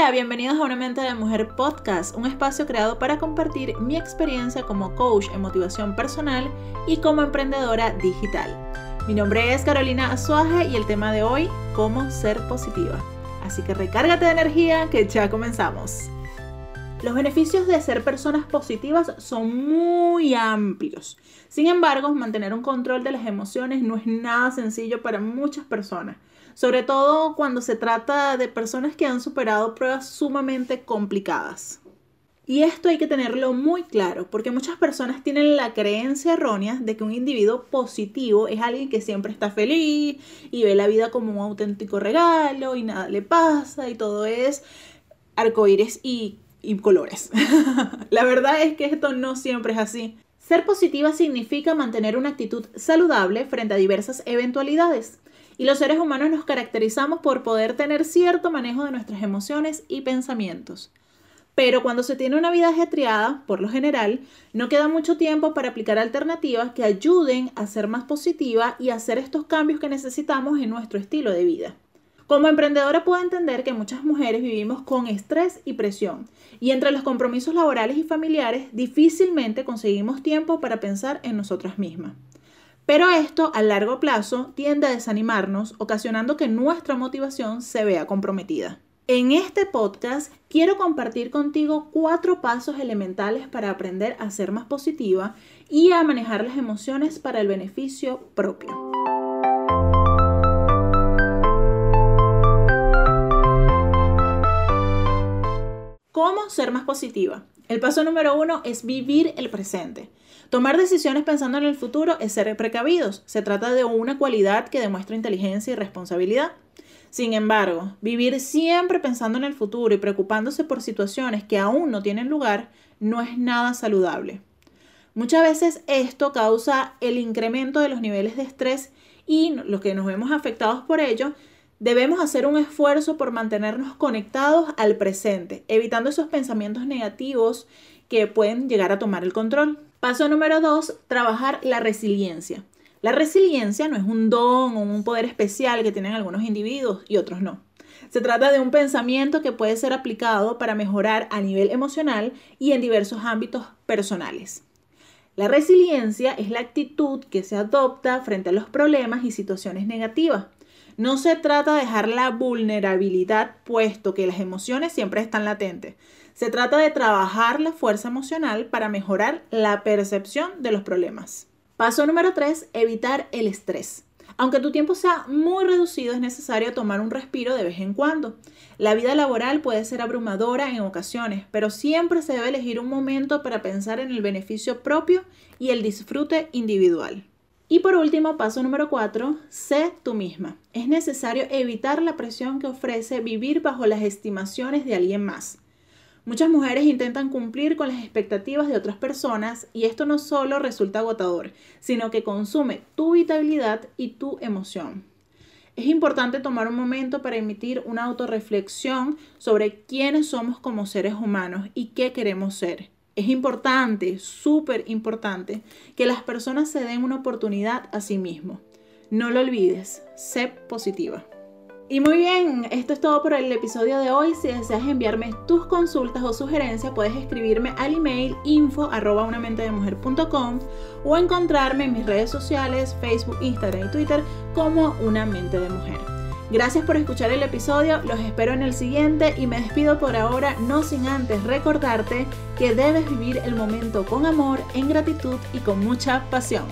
Hola, bienvenidos a Una Mente de Mujer Podcast, un espacio creado para compartir mi experiencia como coach en motivación personal y como emprendedora digital. Mi nombre es Carolina Azuaje y el tema de hoy, cómo ser positiva. Así que recárgate de energía que ya comenzamos. Los beneficios de ser personas positivas son muy amplios. Sin embargo, mantener un control de las emociones no es nada sencillo para muchas personas sobre todo cuando se trata de personas que han superado pruebas sumamente complicadas. Y esto hay que tenerlo muy claro, porque muchas personas tienen la creencia errónea de que un individuo positivo es alguien que siempre está feliz y ve la vida como un auténtico regalo y nada le pasa y todo es arcoíris y, y colores. la verdad es que esto no siempre es así. Ser positiva significa mantener una actitud saludable frente a diversas eventualidades. Y los seres humanos nos caracterizamos por poder tener cierto manejo de nuestras emociones y pensamientos. Pero cuando se tiene una vida ajetreada, por lo general, no queda mucho tiempo para aplicar alternativas que ayuden a ser más positiva y hacer estos cambios que necesitamos en nuestro estilo de vida. Como emprendedora puedo entender que muchas mujeres vivimos con estrés y presión y entre los compromisos laborales y familiares difícilmente conseguimos tiempo para pensar en nosotras mismas. Pero esto a largo plazo tiende a desanimarnos, ocasionando que nuestra motivación se vea comprometida. En este podcast quiero compartir contigo cuatro pasos elementales para aprender a ser más positiva y a manejar las emociones para el beneficio propio. ¿Cómo ser más positiva? El paso número uno es vivir el presente. Tomar decisiones pensando en el futuro es ser precavidos. Se trata de una cualidad que demuestra inteligencia y responsabilidad. Sin embargo, vivir siempre pensando en el futuro y preocupándose por situaciones que aún no tienen lugar no es nada saludable. Muchas veces esto causa el incremento de los niveles de estrés y los que nos vemos afectados por ello, debemos hacer un esfuerzo por mantenernos conectados al presente, evitando esos pensamientos negativos que pueden llegar a tomar el control. Paso número dos, trabajar la resiliencia. La resiliencia no es un don o un poder especial que tienen algunos individuos y otros no. Se trata de un pensamiento que puede ser aplicado para mejorar a nivel emocional y en diversos ámbitos personales. La resiliencia es la actitud que se adopta frente a los problemas y situaciones negativas. No se trata de dejar la vulnerabilidad puesto que las emociones siempre están latentes. Se trata de trabajar la fuerza emocional para mejorar la percepción de los problemas. Paso número 3, evitar el estrés. Aunque tu tiempo sea muy reducido, es necesario tomar un respiro de vez en cuando. La vida laboral puede ser abrumadora en ocasiones, pero siempre se debe elegir un momento para pensar en el beneficio propio y el disfrute individual. Y por último, paso número 4, sé tú misma. Es necesario evitar la presión que ofrece vivir bajo las estimaciones de alguien más. Muchas mujeres intentan cumplir con las expectativas de otras personas y esto no solo resulta agotador, sino que consume tu vitalidad y tu emoción. Es importante tomar un momento para emitir una autorreflexión sobre quiénes somos como seres humanos y qué queremos ser. Es importante, súper importante, que las personas se den una oportunidad a sí mismos. No lo olvides, sé positiva. Y muy bien, esto es todo por el episodio de hoy. Si deseas enviarme tus consultas o sugerencias, puedes escribirme al email info arroba o encontrarme en mis redes sociales, Facebook, Instagram y Twitter como Una Mente de Mujer. Gracias por escuchar el episodio, los espero en el siguiente y me despido por ahora, no sin antes recordarte que debes vivir el momento con amor, en gratitud y con mucha pasión.